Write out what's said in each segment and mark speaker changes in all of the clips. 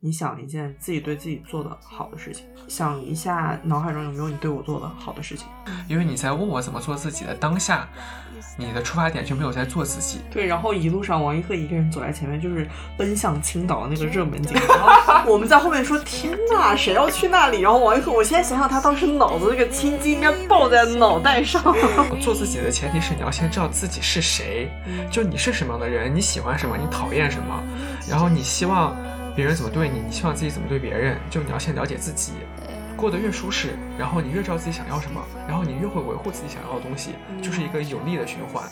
Speaker 1: 你想一件自己对自己做的好的事情，想一下脑海中有没有你对我做的好的事情。
Speaker 2: 因为你在问我怎么做自己的当下，你的出发点就没有在做自己。
Speaker 1: 对，然后一路上王一鹤一个人走在前面，就是奔向青岛的那个热门景点，然后我们在后面说：“天呐，谁要去那里？”然后王一鹤，我现在想想，他当时脑子那个青筋应该爆在脑袋上。
Speaker 2: 做自己的前提是你要先知道自己是谁，就你是什么样的人，你喜欢什么，你讨厌什么，然后你希望。别人怎么对你，你希望自己怎么对别人？就你要先了解自己，过得越舒适，然后你越知道自己想要什么，然后你越会维护自己想要的东西，就是一个有利的循环。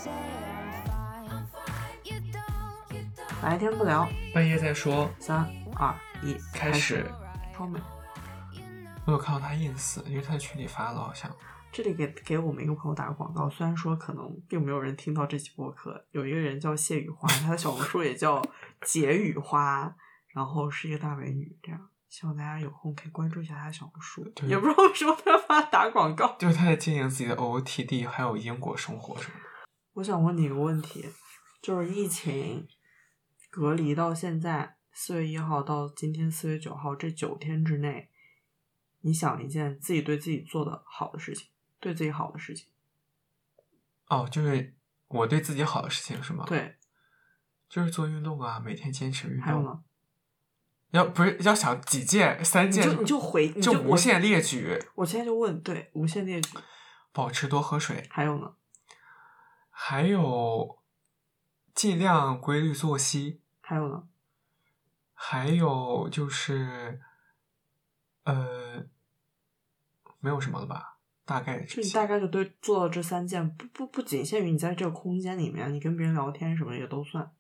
Speaker 1: 白天不聊，
Speaker 2: 半夜再说。
Speaker 1: 三二一，
Speaker 2: 开始。
Speaker 1: 超美。
Speaker 2: 我有看到他 ins，因为他在群里发了，好像。
Speaker 1: 这里给给我们一个朋友打个广告，虽然说可能并没有人听到这期播客，有一个人叫谢雨花，他的小红书也叫 解雨花。然后是一个大美女，这样希望大家有空可以关注一下她的小红书。也不知道为什么他要他打广告，
Speaker 2: 就是他在经营自己的 OOTD，还有英国生活什么的。
Speaker 1: 我想问你一个问题，就是疫情隔离到现在四月一号到今天四月九号这九天之内，你想一件自己对自己做的好的事情，对自己好的事情。
Speaker 2: 哦，就是我对自己好的事情是吗？
Speaker 1: 对，
Speaker 2: 就是做运动啊，每天坚持运动。还
Speaker 1: 有呢？
Speaker 2: 要不是要想几件三件，
Speaker 1: 就你就回
Speaker 2: 就无限列举。
Speaker 1: 我现在就问，对，无限列举。
Speaker 2: 保持多喝水。
Speaker 1: 还有呢？
Speaker 2: 还有尽量规律作息。
Speaker 1: 还有呢？
Speaker 2: 还有就是，呃，没有什么了吧？大概
Speaker 1: 就你大概就对做到这三件，不不不仅限于你在这个空间里面，你跟别人聊天什么也都算。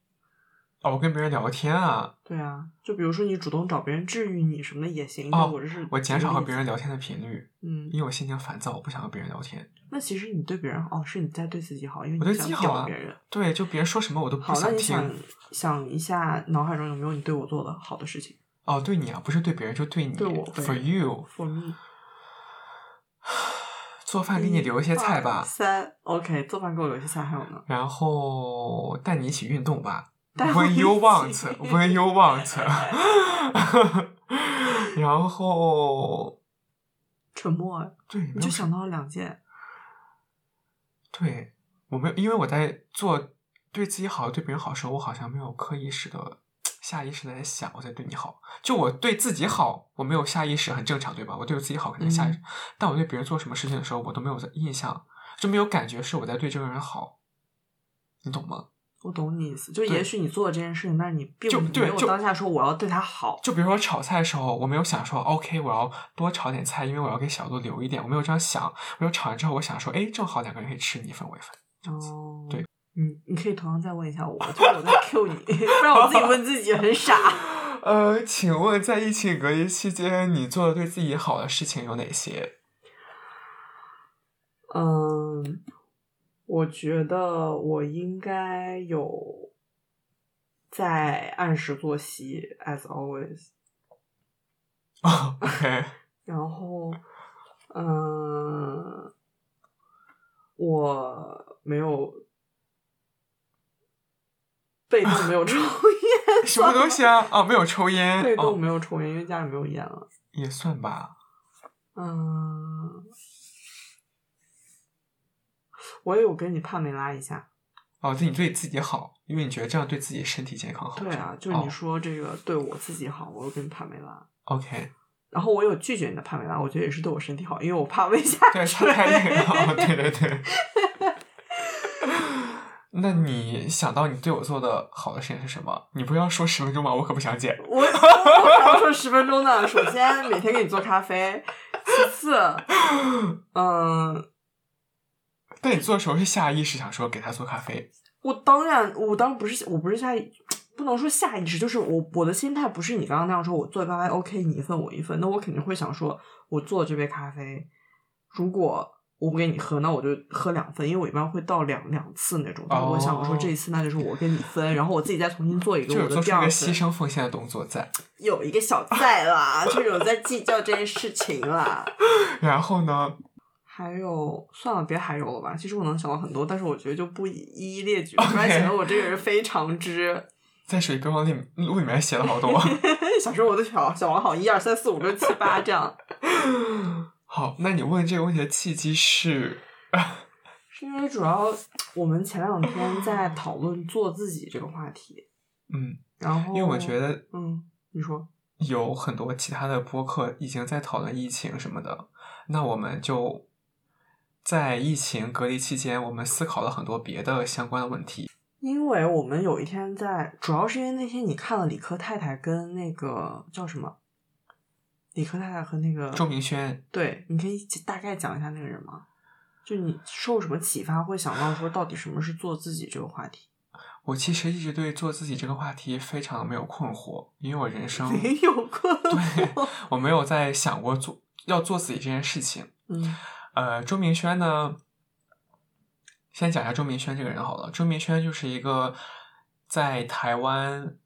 Speaker 2: 哦，我跟别人聊天啊。
Speaker 1: 对啊，就比如说你主动找别人治愈你什么的也行。哦，
Speaker 2: 我
Speaker 1: 这是
Speaker 2: 我减少和别人聊天的频
Speaker 1: 率。
Speaker 2: 嗯，因为我心情烦躁，我不想和别人聊天。
Speaker 1: 那其实你对别人哦，是你在对自己好，因为
Speaker 2: 我对自己好
Speaker 1: 别人。
Speaker 2: 对，就别人说什么我都不想听。
Speaker 1: 好，那你想想一下，脑海中有没有你对我做的好的事情？
Speaker 2: 哦，对你啊，不是对别人，就对你。
Speaker 1: 对我。
Speaker 2: For you.
Speaker 1: For me.
Speaker 2: 做饭给你留一些菜吧。
Speaker 1: 三，OK，做饭给我留一些菜，还有呢。
Speaker 2: 然后带你一起运动吧。When you want, when you want，然后
Speaker 1: 沉默。
Speaker 2: 对，
Speaker 1: 你就想到了两件。
Speaker 2: 对，我没有，因为我在做对自己好、对别人好的时候，我好像没有刻意识的、下意识的在想我在对你好。就我对自己好，我没有下意识，很正常，对吧？我对我自己好肯定下意识，但我对别人做什么事情的时候，我都没有印象，就没有感觉是我在对这个人好，你懂吗？
Speaker 1: 我懂你意思，就也许你做了这件事情，但是你并没有当下说我要对他好。
Speaker 2: 就比如说炒菜的时候，我没有想说 OK，我要多炒点菜，因为我要给小度留一点，我没有这样想。我就炒完之后，我想说，哎，正好两个人可以吃你一份我一份。
Speaker 1: 哦，
Speaker 2: 对，
Speaker 1: 嗯，你可以同样再问一下我，就是我在 Q 你，不然我自己问自己很傻。
Speaker 2: 呃，请问在疫情隔离期间，你做的对自己好的事情有哪些？
Speaker 1: 嗯。我觉得我应该有在按时作息，as always。
Speaker 2: OK。
Speaker 1: 然后，嗯，我没有被动没有抽 烟。
Speaker 2: 什么东西啊？哦，没有抽烟。
Speaker 1: 被动没有抽烟，因为家里没有烟了。
Speaker 2: 也算吧。
Speaker 1: 嗯。我也有跟你帕梅拉一下，
Speaker 2: 哦，对你对自己好，因为你觉得这样对自己身体健康好。
Speaker 1: 对啊，就是你说这个对我自己好，我又跟你帕梅拉。
Speaker 2: OK。
Speaker 1: 然后我有拒绝你的帕梅拉，我觉得也是对我身体好，因为我怕胃下
Speaker 2: 对，太累了。对对对。那你想到你对我做的好的事情是什么？你不要说十分钟吗？我可不想剪。
Speaker 1: 我我还要说十分钟呢。首先每天给你做咖啡，其次，嗯。
Speaker 2: 但你做的时候是下意识想说给他做咖啡？
Speaker 1: 我当然，我当然不是，我不是下意，不能说下意识，就是我我的心态不是你刚刚那样说，我做咖啡 OK，你一份我一份，那我肯定会想说，我做这杯咖啡，如果我不给你喝，那我就喝两份，因为我一般会倒两两次那种。我想说这一次那就是我跟你分，然后我自己再重新做一个我的第二份。
Speaker 2: 牺牲奉献的动作在。
Speaker 1: 有一个小在啦，就是有在计较这件事情啦。
Speaker 2: 然后呢？
Speaker 1: 还有，算了，别还有了吧。其实我能想到很多，但是我觉得就不一一列举，不然显得我这个人非常之
Speaker 2: 在水备忘录录里面写了好多。
Speaker 1: 小时候我的小小王好，一二三四五六七八这样。
Speaker 2: 好，那你问这个问题的契机是？
Speaker 1: 是因为主要我们前两天在讨论做自己这个话题，
Speaker 2: 嗯，
Speaker 1: 然后
Speaker 2: 因为我觉得，
Speaker 1: 嗯，你说
Speaker 2: 有很多其他的播客已经在讨论疫情什么的，那我们就在疫情隔离期间，我们思考了很多别的相关的问题。
Speaker 1: 因为我们有一天在，主要是因为那天你看了李科太太跟那个叫什么，李科太太和那个
Speaker 2: 周明轩，
Speaker 1: 对，你可以大概讲一下那个人吗？就你受什么启发，会想到说到底什么是做自己这个话题？
Speaker 2: 我其实一直对做自己这个话题非常没有困惑，因为我人生
Speaker 1: 没有困惑，
Speaker 2: 对我没有在想过做要做自己这件事情。
Speaker 1: 嗯，
Speaker 2: 呃，周明轩呢，先讲一下周明轩这个人好了。周明轩就是一个在台湾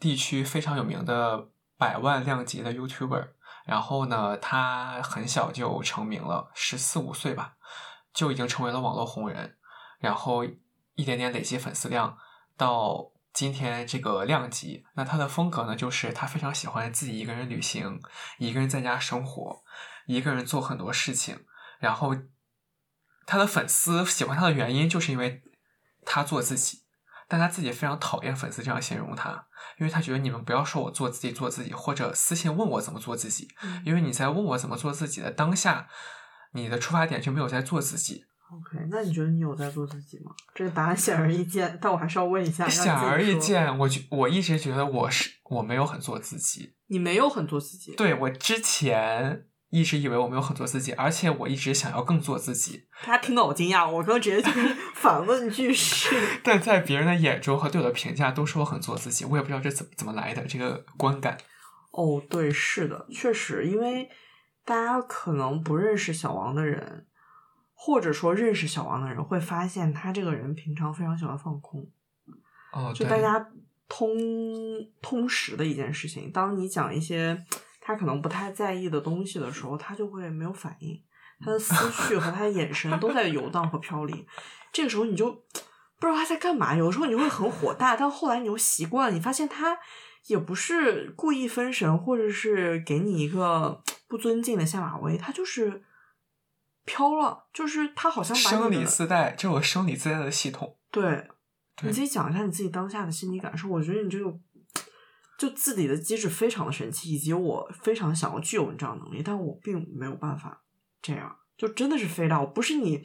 Speaker 2: 地区非常有名的百万量级的 YouTuber。然后呢，他很小就成名了，十四五岁吧，就已经成为了网络红人。然后一点点累积粉丝量，到今天这个量级。那他的风格呢，就是他非常喜欢自己一个人旅行，一个人在家生活，一个人做很多事情。然后他的粉丝喜欢他的原因，就是因为他做自己。但他自己非常讨厌粉丝这样形容他，因为他觉得你们不要说我做自己做自己，或者私信问我怎么做自己，因为你在问我怎么做自己的当下，你的出发点就没有在做自己。
Speaker 1: OK，那你觉得你有在做自己吗？这个答案显而易见，但我还是要问一下。
Speaker 2: 显而易见，我觉我一直觉得我是我没有很做自己。
Speaker 1: 你没有很做自己？
Speaker 2: 对我之前。一直以为我没有很做自己，而且我一直想要更做自己。
Speaker 1: 大家听到我惊讶，我刚直接就是反问句式。
Speaker 2: 但在别人的眼中和对我的评价都说我很做自己，我也不知道这怎么怎么来的这个观感。
Speaker 1: 哦，对，是的，确实，因为大家可能不认识小王的人，或者说认识小王的人，会发现他这个人平常非常喜欢放空。
Speaker 2: 哦，
Speaker 1: 就大家通通识的一件事情，当你讲一些。他可能不太在意的东西的时候，他就会没有反应，他的思绪和他的眼神都在游荡和飘离。这个时候你就不知道他在干嘛。有时候你会很火大，但后来你又习惯了，你发现他也不是故意分神，或者是给你一个不尊敬的下马威，他就是飘了，就是他好像
Speaker 2: 生理自带，这有生理自带的系统。
Speaker 1: 对，你自己讲一下你自己当下的心理感受。我觉得你这个。就自己的机制非常的神奇，以及我非常想要具有你这样的能力，但我并没有办法这样，就真的是飞到，不是你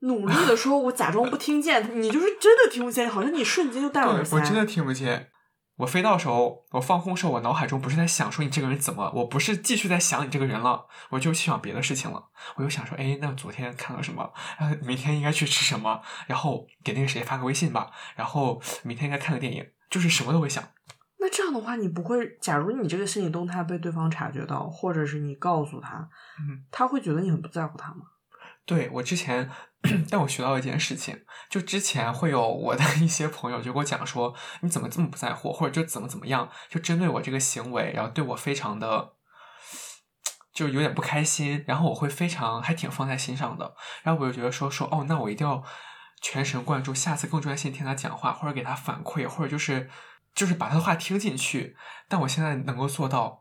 Speaker 1: 努力的说，我假装不听见，你就是真的听不见，好像你瞬间就戴耳塞。
Speaker 2: 我真的听不见。我飞到时候，我放空时候，我脑海中不是在想说你这个人怎么，我不是继续在想你这个人了，我就去想别的事情了。我就想说，哎，那昨天看了什么？然后明天应该去吃什么？然后给那个谁发个微信吧。然后明天应该看个电影，就是什么都会想。
Speaker 1: 那这样的话，你不会？假如你这个心理动态被对方察觉到，或者是你告诉他，
Speaker 2: 嗯，
Speaker 1: 他会觉得你很不在乎他吗？
Speaker 2: 对我之前，但我学到一件事情，就之前会有我的一些朋友就给我讲说，你怎么这么不在乎，或者就怎么怎么样，就针对我这个行为，然后对我非常的，就有点不开心，然后我会非常还挺放在心上的，然后我就觉得说说哦，那我一定要全神贯注，下次更专心听他讲话，或者给他反馈，或者就是就是把他的话听进去。但我现在能够做到，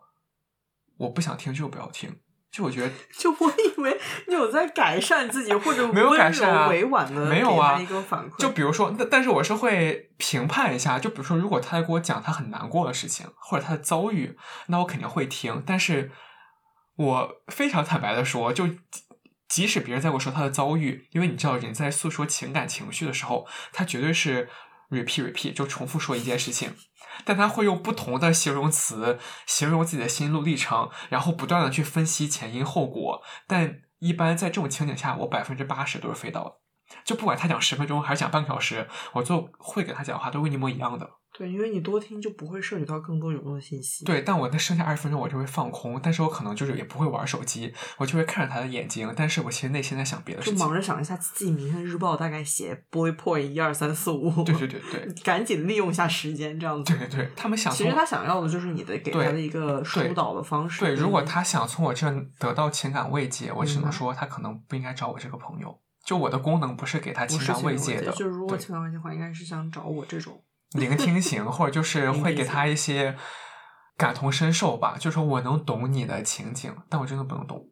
Speaker 2: 我不想听就不要听。就我觉得，
Speaker 1: 就我以为你有在改善自己，或者
Speaker 2: 没有改善啊，
Speaker 1: 委婉的
Speaker 2: 没有啊
Speaker 1: 一个反馈。
Speaker 2: 就比如说，但但是我是会评判一下。就比如说，如果他在给我讲他很难过的事情，或者他的遭遇，那我肯定会听。但是我非常坦白的说，就即使别人在跟我说他的遭遇，因为你知道，人在诉说情感情绪的时候，他绝对是 repeat repeat，就重复说一件事情。但他会用不同的形容词形容自己的心路历程，然后不断的去分析前因后果。但一般在这种情景下，我百分之八十都是飞到的。就不管他讲十分钟还是讲半个小时，我就会给他讲话，都是一模一样的。
Speaker 1: 对，因为你多听就不会摄取到更多有用的信息。
Speaker 2: 对，但我那剩下二十分钟我就会放空，但是我可能就是也不会玩手机，我就会看着他的眼睛，但是我其实内心在想别的事
Speaker 1: 就。忙着想一下自己明天日报大概写 bullet point 一二三四五。
Speaker 2: 对对对对，
Speaker 1: 赶紧利用一下时间，这样子。
Speaker 2: 对对对，他们想
Speaker 1: 其实他想要的就是你的给他的一个疏导的方式。
Speaker 2: 对，如果
Speaker 1: 嗯
Speaker 2: 他想从我这得到情感慰藉，我只能说他可能不应该找我这个朋友。就我的功能不是给他情感慰藉的，
Speaker 1: 就是如果情感慰藉的话，应该是想找我这种。
Speaker 2: 聆听型，或者就是会给他一些感同身受吧，就说我能懂你的情景，但我真的不能懂。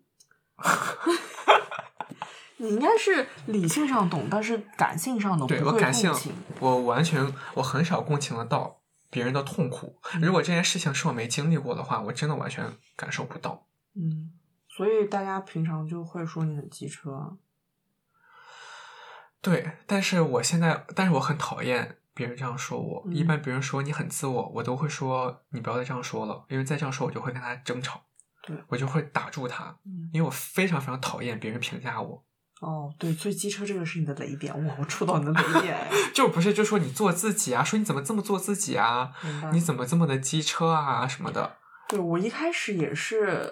Speaker 1: 你应该是理性上懂，但是感性上懂，
Speaker 2: 对我感性我完全我很少共情得到别人的痛苦。如果这件事情是我没经历过的话，我真的完全感受不到。
Speaker 1: 嗯，所以大家平常就会说你很机车啊。
Speaker 2: 对，但是我现在，但是我很讨厌别人这样说我。一
Speaker 1: 嗯
Speaker 2: 般别人说你很自我，我都会说你不要再这样说了，因为再这样说我就会跟他争吵，
Speaker 1: 对
Speaker 2: 我就会打住他，
Speaker 1: 嗯，
Speaker 2: 因为我非常非常讨厌别人评价我。
Speaker 1: 哦，对，所以机车这个是你的雷点，哇，我触到你的雷点。
Speaker 2: 就不是就说你做自己啊，说你怎么这么做自己啊，你怎么这么的机车啊什么的。
Speaker 1: 对我一开始也是，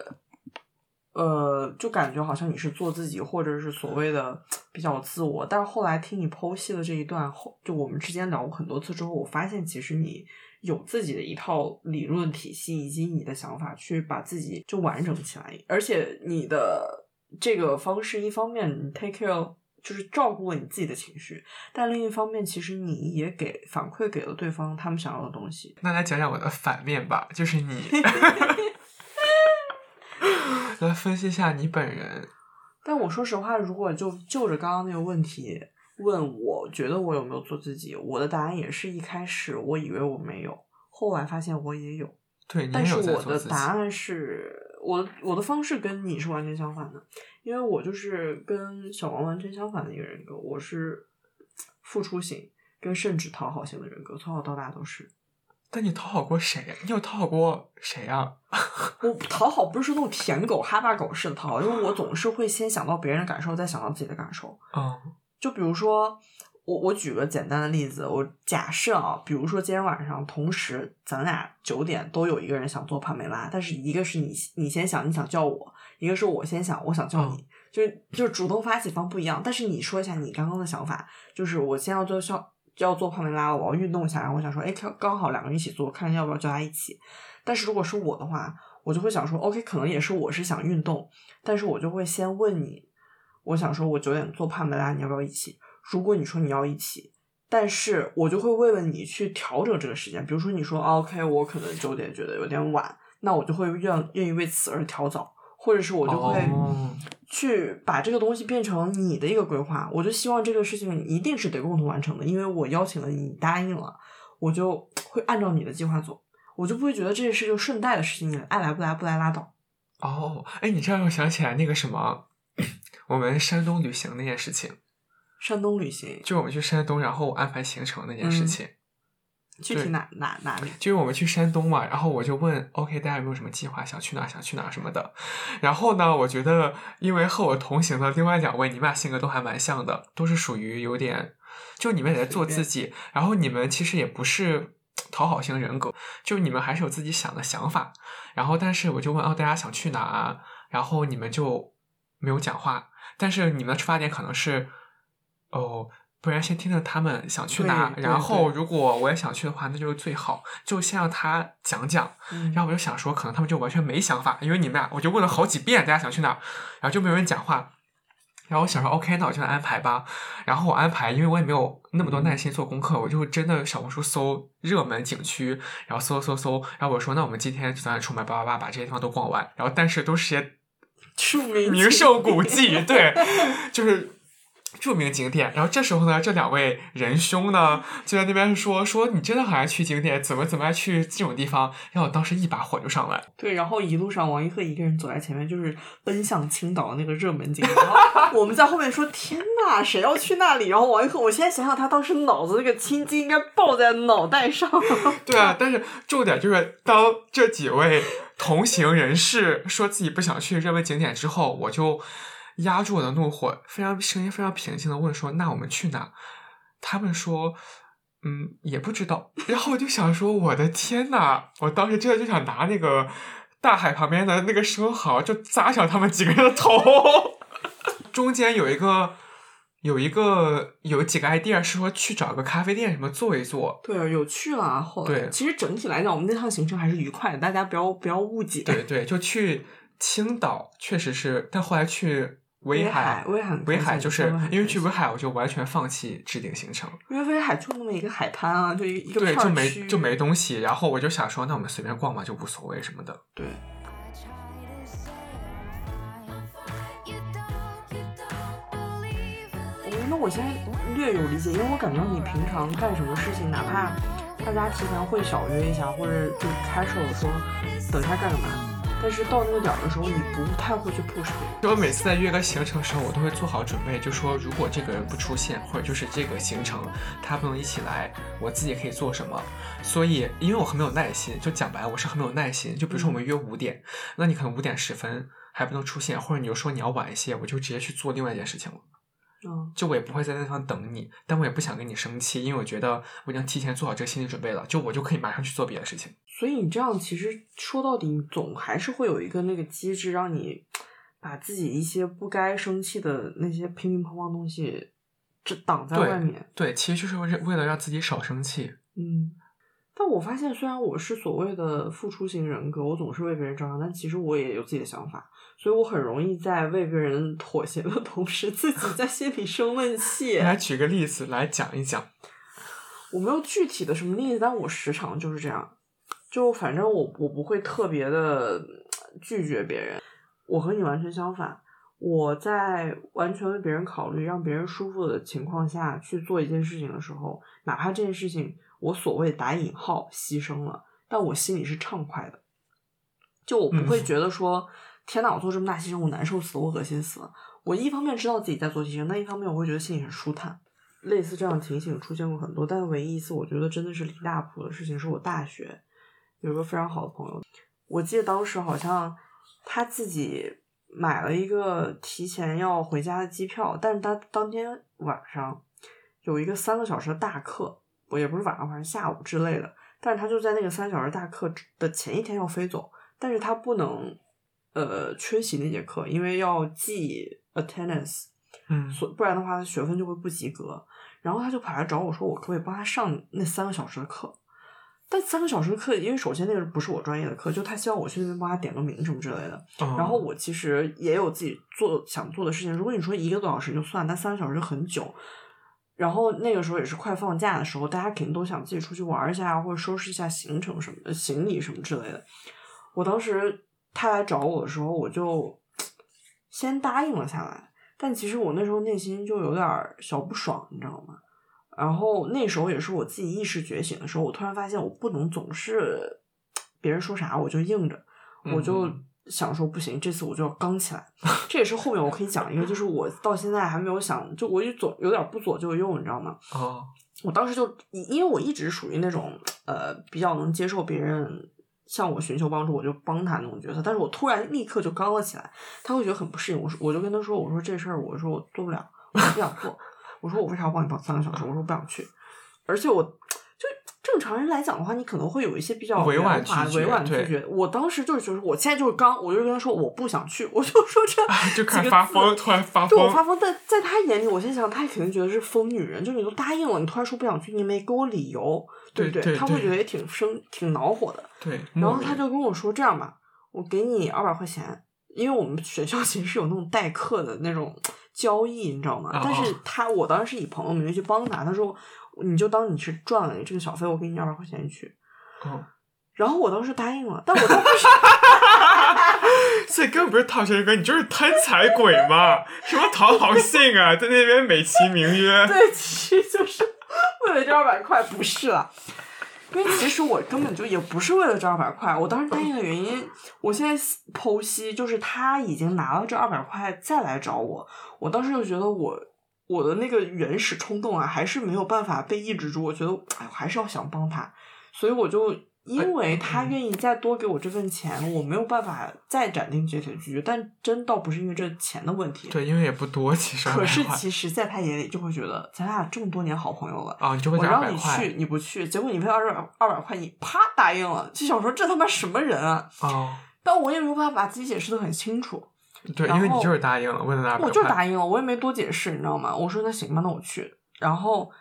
Speaker 1: 呃，就感觉好像你是做自己，或者是所谓的比较自我。但是后来听你剖析了这一段后，就我们之间聊过很多次之后，我发现其实你有自己的一套理论体系，以及你的想法去把自己就完整起来。而且你的这个方式，一方面你 take care。就是照顾了你自己的情绪，但另一方面，其实你也给反馈给了对方他们想要的东西。
Speaker 2: 那来讲讲我的反面吧，就是你，来分析一下你本人。
Speaker 1: 但我说实话，如果就就着刚刚那个问题问我觉得我有没有做自己，我的答案也是一开始我以为我没有，后来发现我也有。
Speaker 2: 对，
Speaker 1: 但是我的。答案是我我的方式跟你是完全相反的，因为我就是跟小王完全相反的一个人格，我是付出型跟甚至讨好型的人格，从小到大都是。
Speaker 2: 但你讨好过谁？你有讨好过谁啊？
Speaker 1: 我讨好不是说那种舔狗哈巴狗式的讨好，因为我总是会先想到别人的感受，再想到自己的感受。
Speaker 2: 嗯
Speaker 1: 就比如说，我我举个简单的例子，我假设啊，比如说今天晚上同时咱俩九点都有一个人想做帕梅拉，但是一个是你你先想你想叫我，一个是我先想我想叫你，就是就是主动发起方不一样。但是你说一下你刚刚的想法，就是我先要做效要做帕梅拉，我要运动一下，然后我想说，哎，刚刚好两个人一起做，看要不要叫他一起。但是如果是我的话，我就会想说，OK，可能也是我是想运动，但是我就会先问你，我想说我九点做帕梅拉，你要不要一起？如果你说你要一起，但是我就会为了你去调整这个时间，比如说你说、OK，我可能九点觉得有点晚，那我就会愿愿意为此而调早，或者是我就会
Speaker 2: 哦
Speaker 1: 去把这个东西变成你的一个规划，我就希望这个事情一定是得共同完成的，因为我邀请了你，答应了，我就会按照你的计划走，我就不会觉得这是个顺带的事情，你爱来不来不来拉倒。
Speaker 2: 哦，哎，你这样让我想起来那个什么，我们山东旅行那件事情，
Speaker 1: 山东旅行
Speaker 2: 就我们去山东，然后安排行程那件事
Speaker 1: 嗯
Speaker 2: 情。对
Speaker 1: 具体哪哪哪里？
Speaker 2: 就是我们去山东嘛，然后我就问，OK，大家有没有什么计划，想去哪儿，想去哪儿什么的。然后呢，我觉得因为和我同行的另外两位，你们俩性格都还蛮像的，都是属于有点，就你们也在做自己，然后你们其实也不是讨好型人格，就你们还是有自己想的想法。然后，但是我就问，哦，大家想去哪儿？然后你们就没有讲话，但是你们的出发点可能是，哦。不然先听听他们想去哪，然后如果我也想去的话，那就是最好。就先让他讲讲，
Speaker 1: 嗯
Speaker 2: 然后我就想说，可能他们就完全没想法，因为你们俩，我就问了好几遍大家想去哪，然后就没有人讲话。然后我想说，OK，那我就来安排吧。然后我安排，因为我也没有那么多耐心做功课，我就真的小红书搜热门景区，然后搜搜搜，然后我说，那我们今天就咱出门叭叭叭把这些地方都逛完。然后但是都是些
Speaker 1: 名
Speaker 2: 胜古迹，对，就是著名景点。然后这时候呢，这两位仁兄呢就在那边说说你真的很爱去景点，怎么怎么爱去这种地方？然后我当时一把火就上来，
Speaker 1: 对，然后一路上王一鹤一个人走在前面，就是奔向青岛的那个热门景点。然后 我们在后面说：“天呐，谁要去那里？”然后王一鹤，我现在想想，他当时脑子那个青筋应该爆在脑袋上。
Speaker 2: 对啊，但是重点就是当这几位同行人士说自己不想去热门景点之后，我就压住我的怒火，非常声音非常平静的问说：“那我们去哪？”他们说：“嗯，也不知道。”然后我就想说：“我的天呐！”我当时真的就想拿那个大海旁边的那个生蚝就砸向他们几个人的头。中间有一个。有一个有几个 idea 是说去找个咖啡店什么坐一坐，
Speaker 1: 对，有去了。后来，
Speaker 2: 对
Speaker 1: 其实整体来讲，我们那趟行程还是愉快的，大家不要不要误解。
Speaker 2: 对对，就去青岛，确实是，但后来去威
Speaker 1: 海，威海，
Speaker 2: 威海就是因为去威海，我就完全放弃制定行程，
Speaker 1: 因为威海就那么一个海滩啊，就一一个
Speaker 2: 对，就没就没东西，然后我就想说，那我们随便逛嘛，就无所谓什么的。
Speaker 1: 对。那我现在略有理解，因为我感觉你平常干什么事情，哪怕大家提前会小约一下，或者就开手说等一下干什么，但是到那个点儿的时候，你不太会去 push
Speaker 2: 就我每次在约个行程的时候，我都会做好准备，就说如果这个人不出现，或者就是这个行程他不能一起来，我自己可以做什么。所以，因为我很没有耐心，就讲白了，我是很没有耐心。就比如说我们约五点，那你可能五点十分还不能出现，或者你就说你要晚一些，我就直接去做另外一件事情了。就我也不会在那地方等你，但我也不想跟你生气，因为我觉得我已经提前做好这个心理准备了，就我就可以马上去做别的事情。
Speaker 1: 所以你这样其实说到底，总还是会有一个那个机制，让你把自己一些不该生气的那些乒乒乓乓东西，这挡在外面。
Speaker 2: 对，其实就是为为了让自己少生气。
Speaker 1: 嗯。但我发现，虽然我是所谓的付出型人格，我总是为别人着想，但其实我也有自己的想法，所以我很容易在为别人妥协的同时，自己在心里生闷气。
Speaker 2: 来举个例子来讲一讲。
Speaker 1: 我没有具体的什么例子，但我时常就是这样。就反正我我不会特别的拒绝别人。我和你完全相反，我在完全为别人考虑、让别人舒服的情况下去做一件事情的时候，哪怕这件事情。我所谓打引号牺牲了，但我心里是畅快的，就我不会觉得说天呐，我做这么大牺牲，我难受死了，我恶心死了。我一方面知道自己在做牺牲，但一方面我会觉得心里很舒坦。类似这样的情形出现过很多，但唯一一次我觉得真的是离大谱的事情，是我大学有一个非常好的朋友，我记得当时好像他自己买了一个提前要回家的机票，但是他当天晚上有一个三个小时的大课。我也不是晚上，反正下午之类的。但是他就在那个三小时大课的前一天要飞走，但是他不能呃缺席那节课，因为要记 attendance，
Speaker 2: 嗯，
Speaker 1: 所不然的话他学分就会不及格。然后他就跑来找我说，我可不可以帮他上那三个小时的课？但三个小时的课，因为首先那个不是我专业的课，就他希望我去那边帮他点个名什么之类的。然后我其实也有自己做想做的事情。如果你说一个多小时就算，但三个小时就很久。然后那个时候也是快放假的时候，大家肯定都想自己出去玩一下，或者收拾一下行程什么的、行李什么之类的。我当时他来找我的时候，我就先答应了下来。但其实我那时候内心就有点小不爽，你知道吗？然后那时候也是我自己意识觉醒的时候，我突然发现我不能总是别人说啥我就应着，我就。想说不行，这次我就要刚起来。这也是后面我可以讲一个，就是我到现在还没有想，就我就左有点不左就右，你知道吗？
Speaker 2: 哦。
Speaker 1: 我当时就因为我一直属于那种呃比较能接受别人向我寻求帮助，我就帮他那种角色。但是我突然立刻就刚了起来，他会觉得很不适应。我说我就跟他说，我说这事儿，我说我做不了，我不想做。我说我为啥要帮你帮三个小时？我说不想去，而且我。正常人来讲的话，你可能会有一些比较
Speaker 2: 委婉
Speaker 1: 委婉拒绝。我当时就是就是，我现在就是刚，我就跟他说我不想去，我就说这
Speaker 2: 就开始发疯，突然发疯。
Speaker 1: 对我发疯，但在他眼里，我心想，他肯定觉得是疯女人。就你都答应了，你突然说不想去，你没给我理由，对不
Speaker 2: 对？
Speaker 1: 他会觉得也挺生，挺恼火的。
Speaker 2: 对。
Speaker 1: 然后他就跟我说：“这样吧，我给你二百块钱，因为我们学校其实是有那种代课的那种交易，你知道吗？但是他我当时是以朋友名义去帮他，他说。”你就当你是赚了这个小费，我给你二百块钱去。
Speaker 2: 嗯，
Speaker 1: 然后我当时答应了，但我当时，
Speaker 2: 所以根本不是讨钱哥，你就是贪财鬼嘛？什么讨好性啊，在那边美其名曰。
Speaker 1: 对，其实就是为了这二百块，不是了。因为其实我根本就也不是为了这二百块，我当时答应的原因，我现在剖析就是他已经拿了这二百块再来找我，我当时就觉得我。我的那个原始冲动啊，还是没有办法被抑制住。我觉得，哎，我还是要想帮他，所以我就因为他愿意再多给我这份钱，我没有办法再斩钉截铁拒绝。但真倒不是因为这钱的问题，
Speaker 2: 对，因为也不多，其实。
Speaker 1: 可是其实，在他眼里就会觉得，咱俩这么多年好朋友了
Speaker 2: 啊，你就会
Speaker 1: 我让你去，你不去，结果你为二百二百块，你啪答应了，就想说这他妈什么人啊？
Speaker 2: 哦。
Speaker 1: 但我也没有办法把自己解释的很清楚。
Speaker 2: 对，因为你就是答应了，为了那
Speaker 1: 我就是答应了，我也没多解释，你知道吗？我说那行吧，那我去。然后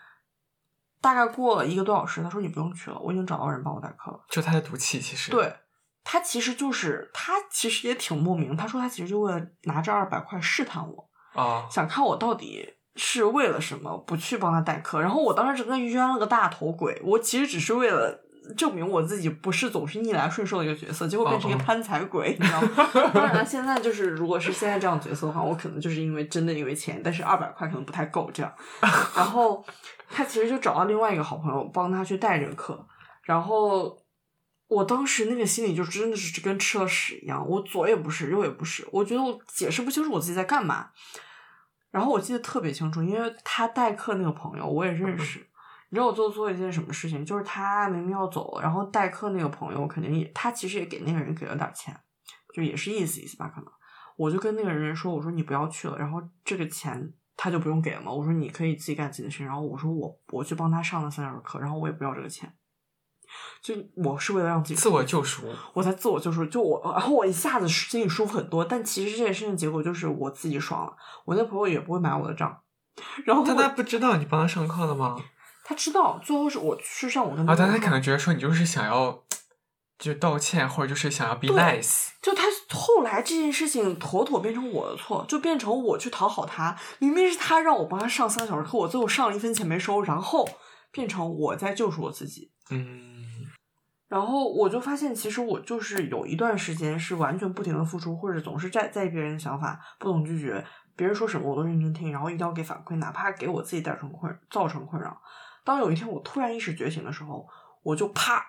Speaker 1: 大概过了一个多小时，他说你不用去了，我已经找到人帮我代课了。
Speaker 2: 就他在赌气，其实
Speaker 1: 对他其实就是他其实也挺莫名。他说他其实就为了拿这二百块试探我，
Speaker 2: 啊，
Speaker 1: 想看我到底是为了什么不去帮他代课。然后我当时整个冤了个大头鬼，我其实只是为了。证明我自己不是总是逆来顺受的一个角色，结果变成一个
Speaker 2: 哦
Speaker 1: 贪财鬼，你知道吗？当然，现在就是如果是现在这样角色的话，我可能就是因为真的因为钱，但是二百块可能不太够这样。然后他其实就找到另外一个好朋友帮他去代这个课，然后我当时那个心里就真的是跟吃了屎一样，我左也不是，右也不是，我觉得我解释不清楚我自己在干嘛。然后我记得特别清楚，因为他代课那个朋友我也认识。你知道我做做一件什么事情？就是他明明要走了，然后代课那个朋友肯定也，他其实也给那个人给了点钱，就也是意思意思吧，可能。我就跟那个人说，我说你不要去了，然后这个钱他就不用给了嘛。我说你可以自己干自己的事情，然后我说我我去帮他上了三小时课，然后我也不要这个钱。就我是为了让自己
Speaker 2: 自我救赎，
Speaker 1: 我才自我救赎。就我，然后我一下子心里舒服很多。但其实这件事情结果就是我自己爽了，我那朋友也不会买我的账。然后
Speaker 2: 他他不知道你帮他上课了吗？
Speaker 1: 他知道，最后是我去上我跟
Speaker 2: 啊，但他可能觉得说你就是想要就道歉，或者就是想要 be nice。
Speaker 1: 就他后来这件事情妥妥变成我的错，就变成我去讨好他。明明是他让我帮他上三个小时课，我最后上了一分钱没收，然后变成我在救赎我自己。
Speaker 2: 嗯。
Speaker 1: 然后我就发现，其实我就是有一段时间是完全不停的付出，或者总是在在意别人的想法，不懂拒绝，别人说什么我都认真听，然后一定要给反馈，哪怕给我自己带成困造成困扰。当有一天我突然意识觉醒的时候，我就啪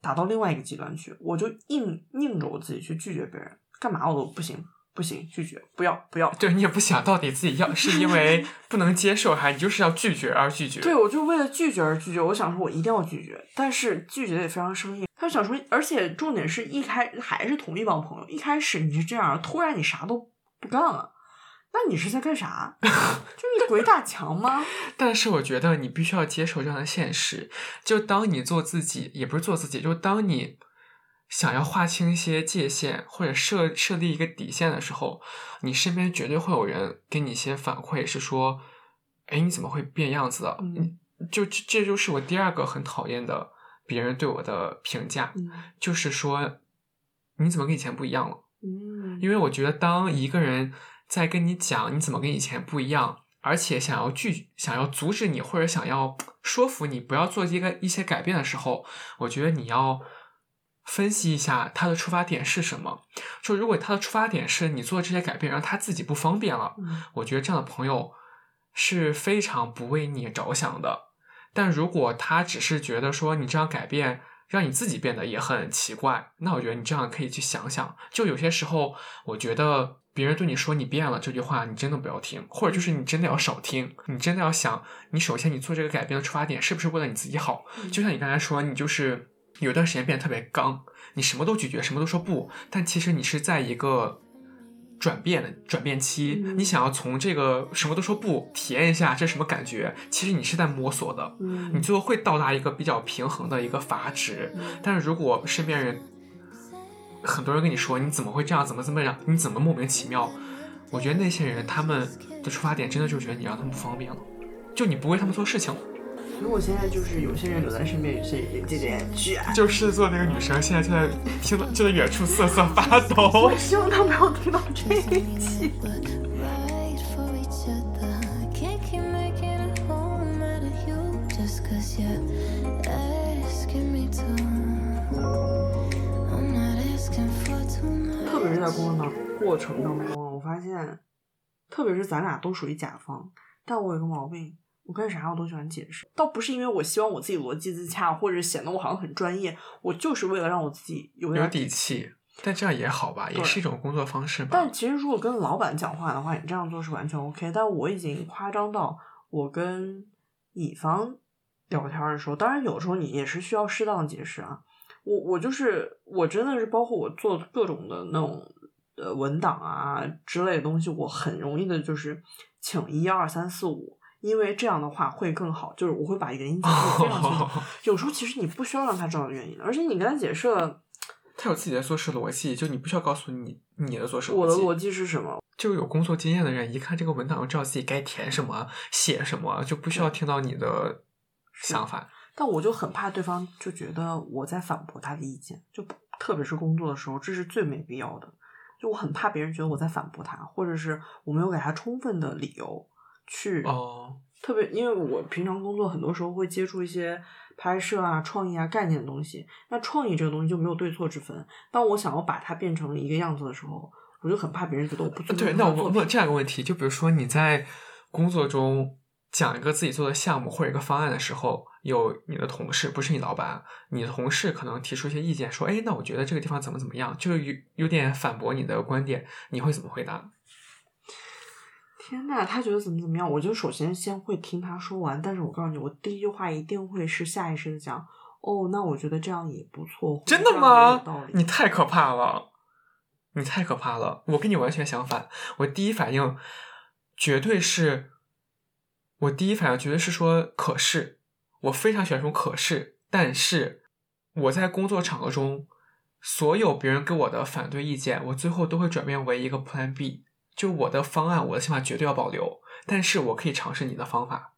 Speaker 1: 打到另外一个极端去，我就硬硬着我自己去拒绝别人，干嘛我都不行，不行，拒绝，不要，不要。
Speaker 2: 对你也不想到底自己要是因为 不能接受，还你就是要拒绝而拒绝。
Speaker 1: 对，我就为了拒绝而拒绝。我想说，我一定要拒绝，但是拒绝的也非常生硬。他想说，而且重点是一开还是同一帮朋友，一开始你是这样，突然你啥都不干了。那你是在干啥？就是鬼打墙吗？
Speaker 2: 但是我觉得你必须要接受这样的现实。就当你做自己，也不是做自己，就当你想要划清一些界限或者设设立一个底线的时候，你身边绝对会有人给你一些反馈，是说，哎，你怎么会变样子的？
Speaker 1: 嗯，
Speaker 2: 就这这就是我第二个很讨厌的别人对我的评价，
Speaker 1: 嗯
Speaker 2: 就是说，你怎么跟以前不一样了？
Speaker 1: 嗯，
Speaker 2: 因为我觉得，当一个人在跟你讲你怎么跟以前不一样，而且想要拒、想要阻止你，或者想要说服你不要做一个一些改变的时候，我觉得你要分析一下他的出发点是什么。就如果他的出发点是你做这些改变让他自己不方便了，
Speaker 1: 嗯
Speaker 2: 我觉得这样的朋友是非常不为你着想的。但如果他只是觉得说你这样改变让你自己变得也很奇怪，那我觉得你这样可以去想想。就有些时候，我觉得别人对你说你变了这句话，你真的不要听，或者就是你真的要少听。你真的要想，你首先你做这个改变的出发点是不是为了你自己好？就像你刚才说，你就是有段时间变得特别刚，你什么都拒绝，什么都说不，但其实你是在一个转变的转变期，
Speaker 1: 嗯
Speaker 2: 你想要从这个什么都说不，体验一下这是什么感觉，其实你是在摸索的，
Speaker 1: 嗯
Speaker 2: 你最后会到达一个比较平衡的一个阀值。但是如果身边人很多人跟你说你怎么会这样，怎么怎么样，你怎么莫名其妙，我觉得那些人他们的出发点真的就觉得你让他们不方便了，就你不为他们做事情了。
Speaker 1: 所以我现在就是有些人留在身边，有些人这点卷。
Speaker 2: 就狮子座那个女生现在就在听到就在远处瑟瑟发抖
Speaker 1: 我。希望他没有听到这一期。过程当中，我发现，特别是咱俩都属于甲方，但我有个毛病，我干啥我都喜欢解释，倒不是因为我希望我自己逻辑自洽，或者显得我好像很专业，我就是为了让我自己有
Speaker 2: 有
Speaker 1: 点
Speaker 2: 底气，但这样也好吧，也是一种工作方式吧。
Speaker 1: 但其实如果跟老板讲话的话，你这样做是完全 OK。但我已经夸张到我跟乙方聊天的时候，当然有时候你也是需要适当的解释啊。我我就是我真的是包括我做各种的那种呃文档啊之类的东西，我很容易的就是请一二三四五。因为这样的话会更好，就是我会把原因解释得非常清楚。有时候其实你不需要让他知道原因，而且你跟他解释了
Speaker 2: 他有自己的做事逻辑，就你不需要告诉你你的做事
Speaker 1: 我的
Speaker 2: 逻
Speaker 1: 逻辑是什么，
Speaker 2: 就有工作经验的人，一看这个文档就知道自己该填什么、写什么，就不需要听到你的想法。
Speaker 1: 但我就很怕对方就觉得我在反驳他的意见，就特别是工作的时候，这是最没必要的。就我很怕别人觉得我在反驳他，或者是我没有给他充分的理由去
Speaker 2: 哦，
Speaker 1: 特别因为我平常工作很多时候会接触一些拍摄啊、创意啊、概念的东西，那创意这个东西就没有对错之分。当我想要把它变成一个样子的时候，我就很怕别人觉得我不尊重
Speaker 2: 对，那我问问。这样一个问题，就比如说你在工作中讲一个自己做的项目或者一个方案的时候，有你的同事，不是你老板，你的同事可能提出一些意见，说，哎，那我觉得这个地方怎么怎么样，就是有有点反驳你的观点，你会怎么回答？
Speaker 1: 天呐，他觉得怎么怎么样，我就首先先会听他说完，但是我告诉你，我第一句话一定会是下意识的讲，哦，那我觉得这样也不错，
Speaker 2: 真的吗。你太可怕了，你太可怕了！我跟你完全相反，我第一反应绝对是，我第一反应绝对是说可是，我非常喜欢说可是，但是我在工作场合中，所有别人给我的反对意见，我最后都会转变为一个 Plan B，就我的方案，我的想法绝对要保留，但是我可以尝试你的方法。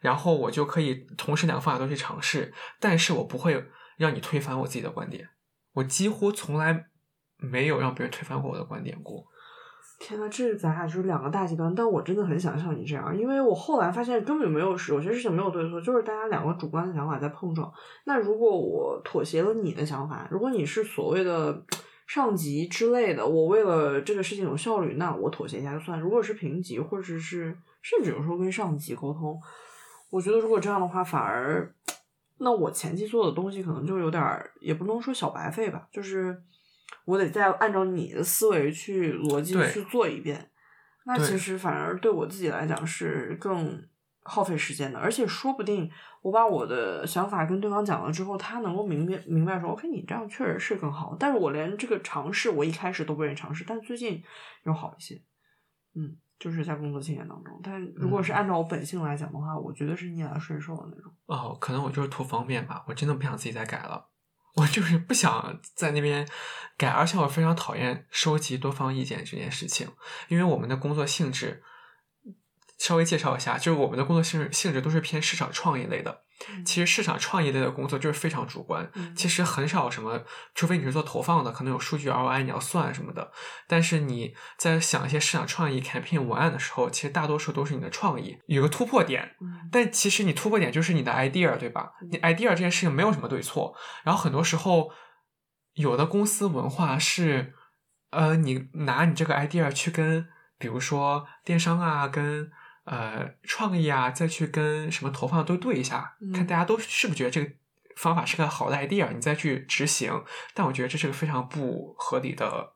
Speaker 2: 然后我就可以同时两个方法都去尝试，但是我不会让你推翻我自己的观点。我几乎从来没有让别人推翻过我的观点过。
Speaker 1: 天呐，这咱俩就是两个大极端，但我真的很想像你这样，因为我后来发现根本没有有些事情没有对错，就是大家两个主观的想法在碰撞。那如果我妥协了你的想法，如果你是所谓的上级之类的，我为了这个事情有效率，那我妥协一下就算。如果是平级，或者是甚至有时候跟上级沟通，我觉得如果这样的话，反而那我前期做的东西可能就有点儿，也不能说小白费吧，就是我得再按照你的思维去逻辑去做一遍。那其实反而对我自己来讲是更耗费时间的，而且说不定我把我的想法跟对方讲了之后，他能够明白明白说，OK，你这样确实是更好。但是我连这个尝试，我一开始都不愿意尝试，但最近又好一些，嗯，就是在工作经验当中。但如果是
Speaker 2: 嗯
Speaker 1: 按照我本性来讲的话，我觉得是逆来顺受的那种。
Speaker 2: 哦，可能我就是图方便吧，我真的不想自己再改了，我就是不想在那边改，而且我非常讨厌收集多方意见这件事情，因为我们的工作性质，稍微介绍一下，就是我们的工作性质性质都是偏市场创意类的。其实市场创意类的工作就是非常主观，
Speaker 1: 嗯
Speaker 2: 其实很少什么，除非你是做投放的，可能有数据 ROI 你要算什么的。但是你在想一些市场创意 campaign 文案的时候，其实大多数都是你的创意，有个突破点。
Speaker 1: 嗯
Speaker 2: 但其实你突破点就是你的 idea，对吧？你 idea 这件事情没有什么对错。然后很多时候，有的公司文化是，呃，你拿你这个 idea 去跟，比如说电商啊，跟呃创意啊，再去跟什么投放都对一下，
Speaker 1: 嗯
Speaker 2: 看大家都是不是觉得这个方法是个好的 idea，你再去执行。但我觉得这是个非常不合理的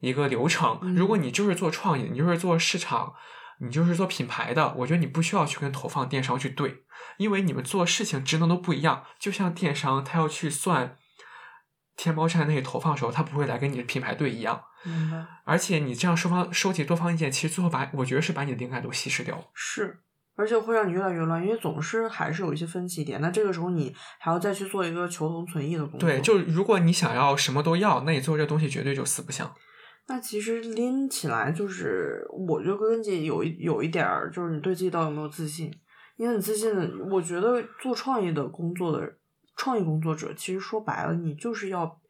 Speaker 2: 一个流程。
Speaker 1: 嗯
Speaker 2: 如果你就是做创意，你就是做市场。你就是做品牌的，我觉得你不需要去跟投放电商去对，因为你们做事情职能都不一样。就像电商，他要去算天猫站那个投放的时候，他不会来跟你的品牌对一样。
Speaker 1: 明白。
Speaker 2: 而且你这样收方收集多方意见，其实最后把我觉得是把你的灵感都稀释掉了。
Speaker 1: 是，而且会让你越来越乱，因为总是还是有一些分歧点。那这个时候你还要再去做一个求同存异的工作。
Speaker 2: 对，就如果你想要什么都要，那你做这东西绝对就四不像。
Speaker 1: 那其实拎起来就是，我觉得归根结底有一有一点儿，就是你对自己到底有没有自信。因为你自信的，我觉得做创意的工作的创意工作者，其实说白了，你就是要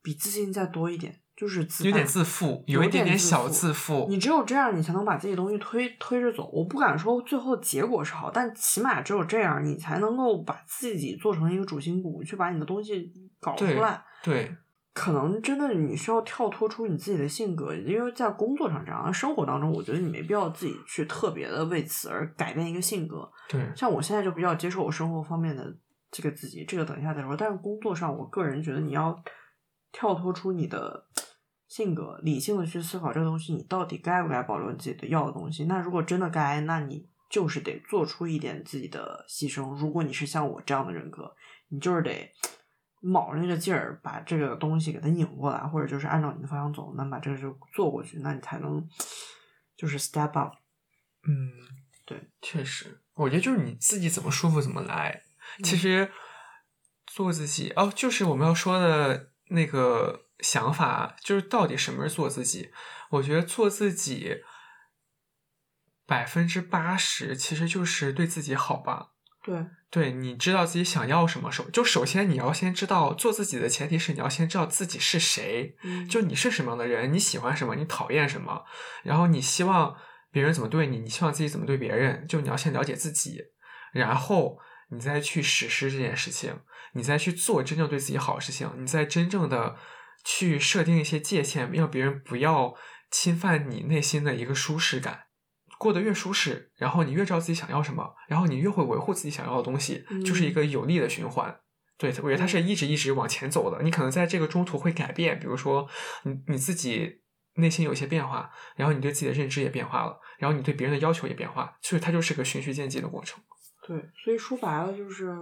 Speaker 1: 比自信再多一点，就是自
Speaker 2: 有点自负，
Speaker 1: 有
Speaker 2: 一点
Speaker 1: 点
Speaker 2: 小
Speaker 1: 自
Speaker 2: 自负。
Speaker 1: 你只有这样，你才能把自己东西推推着走。我不敢说最后结果是好，但起码只有这样，你才能够把自己做成一个主心骨，去把你的东西搞出
Speaker 2: 对
Speaker 1: 来。
Speaker 2: 对，
Speaker 1: 可能真的你需要跳脱出你自己的性格，因为在工作上这样，生活当中，我觉得你没必要自己去特别的为此而改变一个性格。
Speaker 2: 对，
Speaker 1: 像我现在就比较接受我生活方面的这个自己，这个等一下再说。但是工作上，我个人觉得你要跳脱出你的性格，理性的去思考这个东西，你到底该不该保留你自己的要的东西。那如果真的该，那你就是得做出一点自己的牺牲。如果你是像我这样的人格，你就是得。卯着那个劲儿，把这个东西给它拧过来，或者就是按照你的方向走，那把这个就做过去，那你才能就是 step up。
Speaker 2: 嗯，
Speaker 1: 对，
Speaker 2: 确实，我觉得就是你自己怎么舒服怎么来。其
Speaker 1: 嗯
Speaker 2: 实做自己哦，就是我们要说的那个想法，就是到底什么是做自己？我觉得做自己百分之八十其实就是对自己好吧。
Speaker 1: 对，
Speaker 2: 对，你知道自己想要什么，首就首先你要先知道做自己的前提是你要先知道自己是谁，
Speaker 1: 嗯
Speaker 2: 就你是什么样的人，你喜欢什么，你讨厌什么，然后你希望别人怎么对你，你希望自己怎么对别人，就你要先了解自己，然后你再去实施这件事情，你再去做真正对自己好的事情，你再真正的去设定一些界限，让别人不要侵犯你内心的一个舒适感。过得越舒适，然后你越知道自己想要什么，然后你越会维护自己想要的东西，就是一个有利的循环。对，我觉得它是一直一直往前走的。你可能在这个中途会改变，比如说你你自己内心有一些变化，然后你对自己的认知也变化了，然后你对别人的要求也变化，所以它就是个循序渐进的过程。
Speaker 1: 对，所以说白了就是，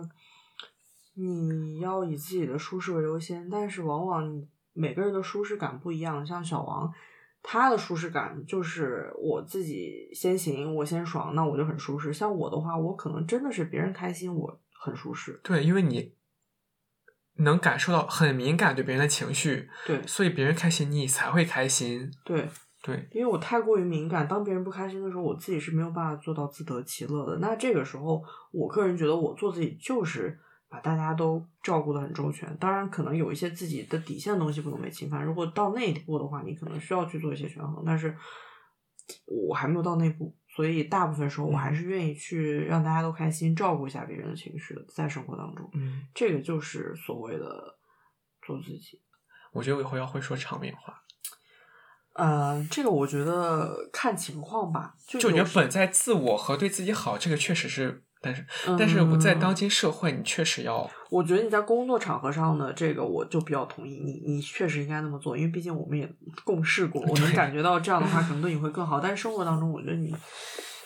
Speaker 1: 你要以自己的舒适为优先，但是往往每个人的舒适感不一样。像小王，他的舒适感就是我自己先行，我先爽，那我就很舒适。像我的话，我可能真的是别人开心，我很舒适。
Speaker 2: 对，因为你能感受到很敏感对别人的情绪，
Speaker 1: 对
Speaker 2: 所以别人开心你才会开心。
Speaker 1: 对，
Speaker 2: 对，
Speaker 1: 因为我太过于敏感，当别人不开心的时候，我自己是没有办法做到自得其乐的。那这个时候，我个人觉得我做自己就是把大家都照顾的很周全。当然，可能有一些自己的底线的东西不能被侵犯。如果到那一步的话，你可能需要去做一些权衡。但是我还没有到那步，所以大部分时候我还是愿意去让大家都开心，照顾一下别人的情绪的，在生活当中，
Speaker 2: 嗯，
Speaker 1: 这个就是所谓的做自己。
Speaker 2: 我觉得我以后要会说场面话。
Speaker 1: 呃，这个我觉得看情况吧，就
Speaker 2: 就我觉得本在自我和对自己好，这个确实是，但是、但是我在当
Speaker 1: 嗯
Speaker 2: 今社会，你确实要
Speaker 1: 我觉得你在工作场合上的这个，我就比较同意你，你确实应该那么做，因为毕竟我们也共事过，我能感觉到这样的话可能对你会更好。但是生活当中，我觉得你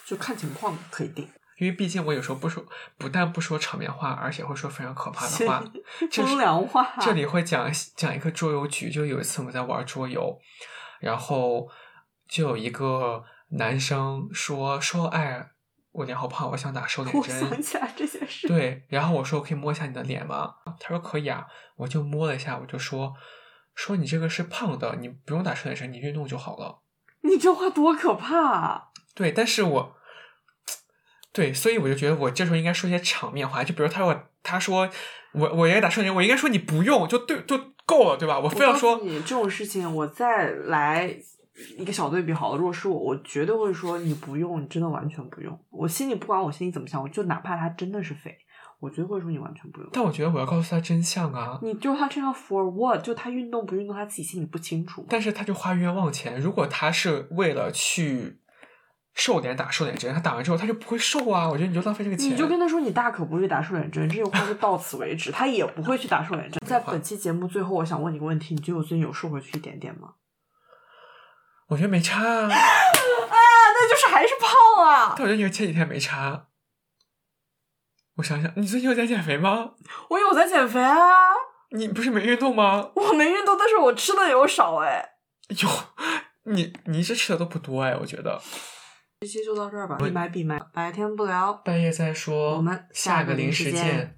Speaker 1: 就看情况可以定。
Speaker 2: 因为毕竟我有时候不说，不但不说场面话，而且会说非常可怕的话。
Speaker 1: 风凉话
Speaker 2: 这里会讲讲一个桌游局，就有一次我们在玩桌游，然后就有一个男生说说，哎，我脸好胖，我想打瘦脸
Speaker 1: 我
Speaker 2: 针。
Speaker 1: 想起来这件事，
Speaker 2: 对，然后我说我可以摸一下你的脸吗？他说可以啊，我就摸了一下，我就说说你这个是胖的，你不用打瘦脸针，你运动就好了。
Speaker 1: 你这话多可怕、啊！
Speaker 2: 对，但是我，对，所以我就觉得我这时候应该说一些场面话，就比如他说他说我我应该打瘦脸针，我应该说你不用，就对就够了，对吧？我
Speaker 1: 我
Speaker 2: 非要说
Speaker 1: 你这种事情，我再来一个小对比好了。如果是我，我绝对会说你不用，你真的完全不用。我心里不管我心里怎么想，我就哪怕他真的是肥，我绝对会说你完全不用。
Speaker 2: 但我觉得我要告诉他真相啊，
Speaker 1: 你就他这样 for what？就他运动不运动，他自己心里不清楚。
Speaker 2: 但是他就花冤枉钱。如果他是为了去瘦脸打瘦脸针，他打完之后他就不会瘦啊。我觉得你就浪费这个钱。
Speaker 1: 你就跟他说你大可不必打瘦脸针，这句话就到此为止，他也不会去打瘦脸针。在本期节目最后，我想问你个问题：你觉得我最近有瘦回去一点点吗？
Speaker 2: 我觉得没差啊，
Speaker 1: 啊，那就是还是胖啊！
Speaker 2: 但我觉得你前几天没差。我想想，你最近有在减肥吗？
Speaker 1: 我有在减肥啊，
Speaker 2: 你不是没运动吗？
Speaker 1: 我没运动，但是我吃的有少哎。
Speaker 2: 有，你你一直吃的都不多哎，我觉得。
Speaker 1: 这期就到这儿吧，闭麦闭麦，白天不聊。
Speaker 2: 半夜再说，
Speaker 1: 我们
Speaker 2: 下个零食见。